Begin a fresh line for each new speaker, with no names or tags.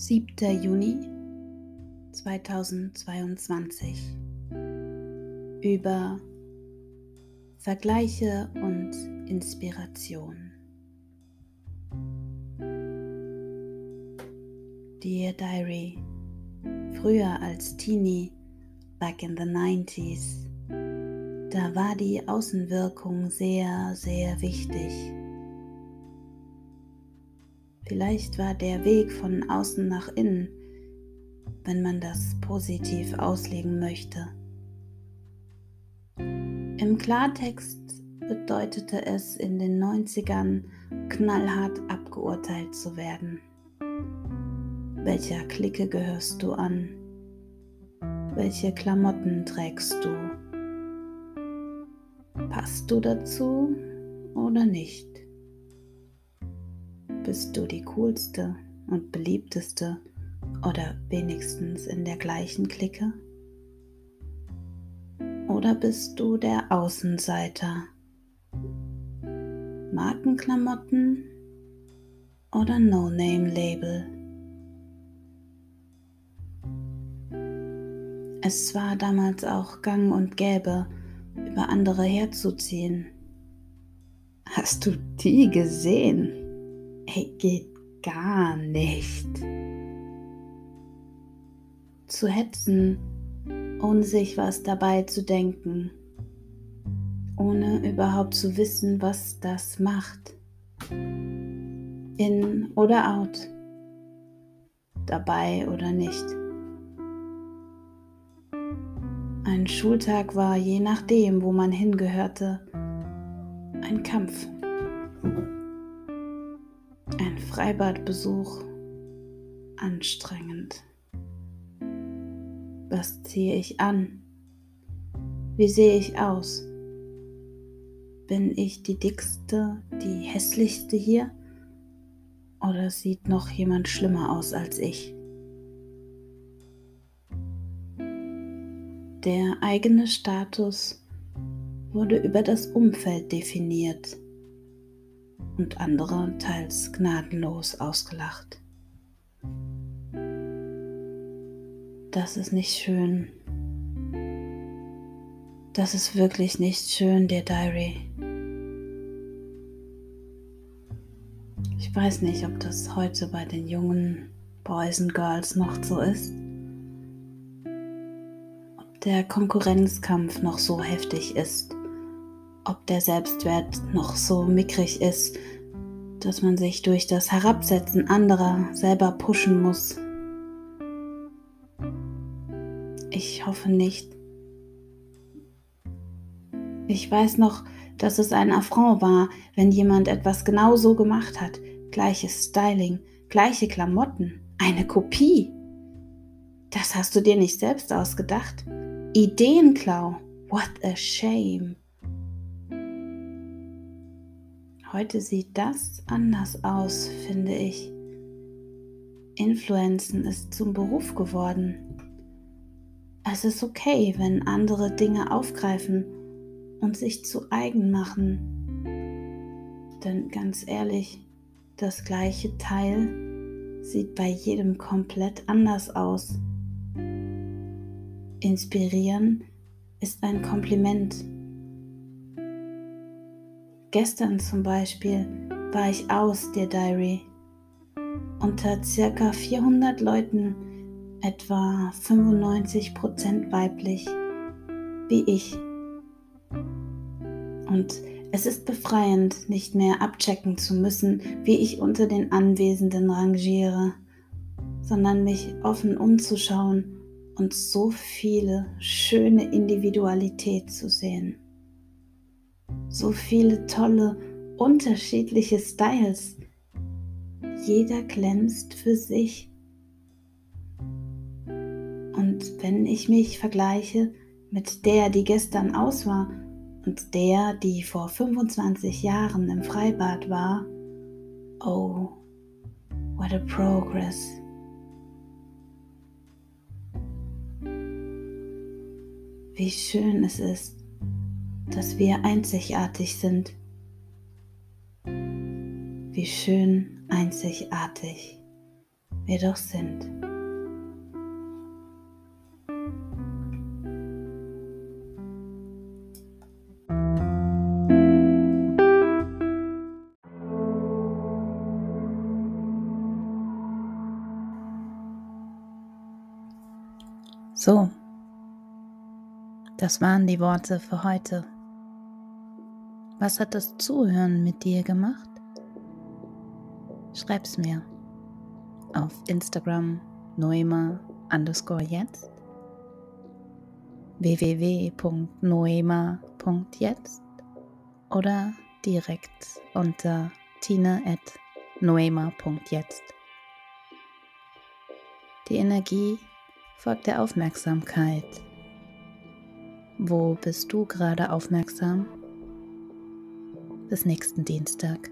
Siebter Juni 2022 über Vergleiche und Inspiration. Dear Diary, früher als Teenie, back in the 90s, da war die Außenwirkung sehr, sehr wichtig. Vielleicht war der Weg von außen nach innen, wenn man das positiv auslegen möchte. Im Klartext bedeutete es in den 90ern knallhart abgeurteilt zu werden. Welcher Clique gehörst du an? Welche Klamotten trägst du? Passt du dazu oder nicht? Bist du die coolste und beliebteste oder wenigstens in der gleichen Clique? Oder bist du der Außenseiter? Markenklamotten oder No-Name-Label? Es war damals auch gang und gäbe, über andere herzuziehen. Hast du die gesehen? Ey, geht gar nicht. Zu hetzen, ohne sich was dabei zu denken, ohne überhaupt zu wissen, was das macht. In oder out, dabei oder nicht. Ein Schultag war je nachdem, wo man hingehörte, ein Kampf. Freibadbesuch anstrengend. Was ziehe ich an? Wie sehe ich aus? Bin ich die dickste, die hässlichste hier? Oder sieht noch jemand schlimmer aus als ich? Der eigene Status wurde über das Umfeld definiert und andere teils gnadenlos ausgelacht. Das ist nicht schön. Das ist wirklich nicht schön, der Diary. Ich weiß nicht, ob das heute bei den jungen Boys und Girls noch so ist der Konkurrenzkampf noch so heftig ist, ob der Selbstwert noch so mickrig ist, dass man sich durch das Herabsetzen anderer selber pushen muss. Ich hoffe nicht. Ich weiß noch, dass es ein Affront war, wenn jemand etwas genau so gemacht hat. Gleiches Styling, gleiche Klamotten, eine Kopie. Das hast du dir nicht selbst ausgedacht. Ideenklau. What a shame. Heute sieht das anders aus, finde ich. Influenzen ist zum Beruf geworden. Es ist okay, wenn andere Dinge aufgreifen und sich zu eigen machen. Denn ganz ehrlich, das gleiche Teil sieht bei jedem komplett anders aus. Inspirieren ist ein Kompliment. Gestern zum Beispiel war ich aus der Diary. Unter circa 400 Leuten, etwa 95% weiblich, wie ich. Und es ist befreiend, nicht mehr abchecken zu müssen, wie ich unter den Anwesenden rangiere, sondern mich offen umzuschauen und so viele schöne Individualität zu sehen. So viele tolle, unterschiedliche Styles. Jeder glänzt für sich. Und wenn ich mich vergleiche mit der, die gestern aus war und der, die vor 25 Jahren im Freibad war, oh, what a progress. Wie schön es ist, dass wir einzigartig sind. Wie schön einzigartig wir doch sind. So, das waren die Worte für heute. Was hat das Zuhören mit dir gemacht? Schreib's mir auf Instagram noema underscore jetzt www.noema.jetzt oder direkt unter tina.noema.jetzt. Die Energie folgt der Aufmerksamkeit wo bist du gerade aufmerksam? Bis nächsten Dienstag.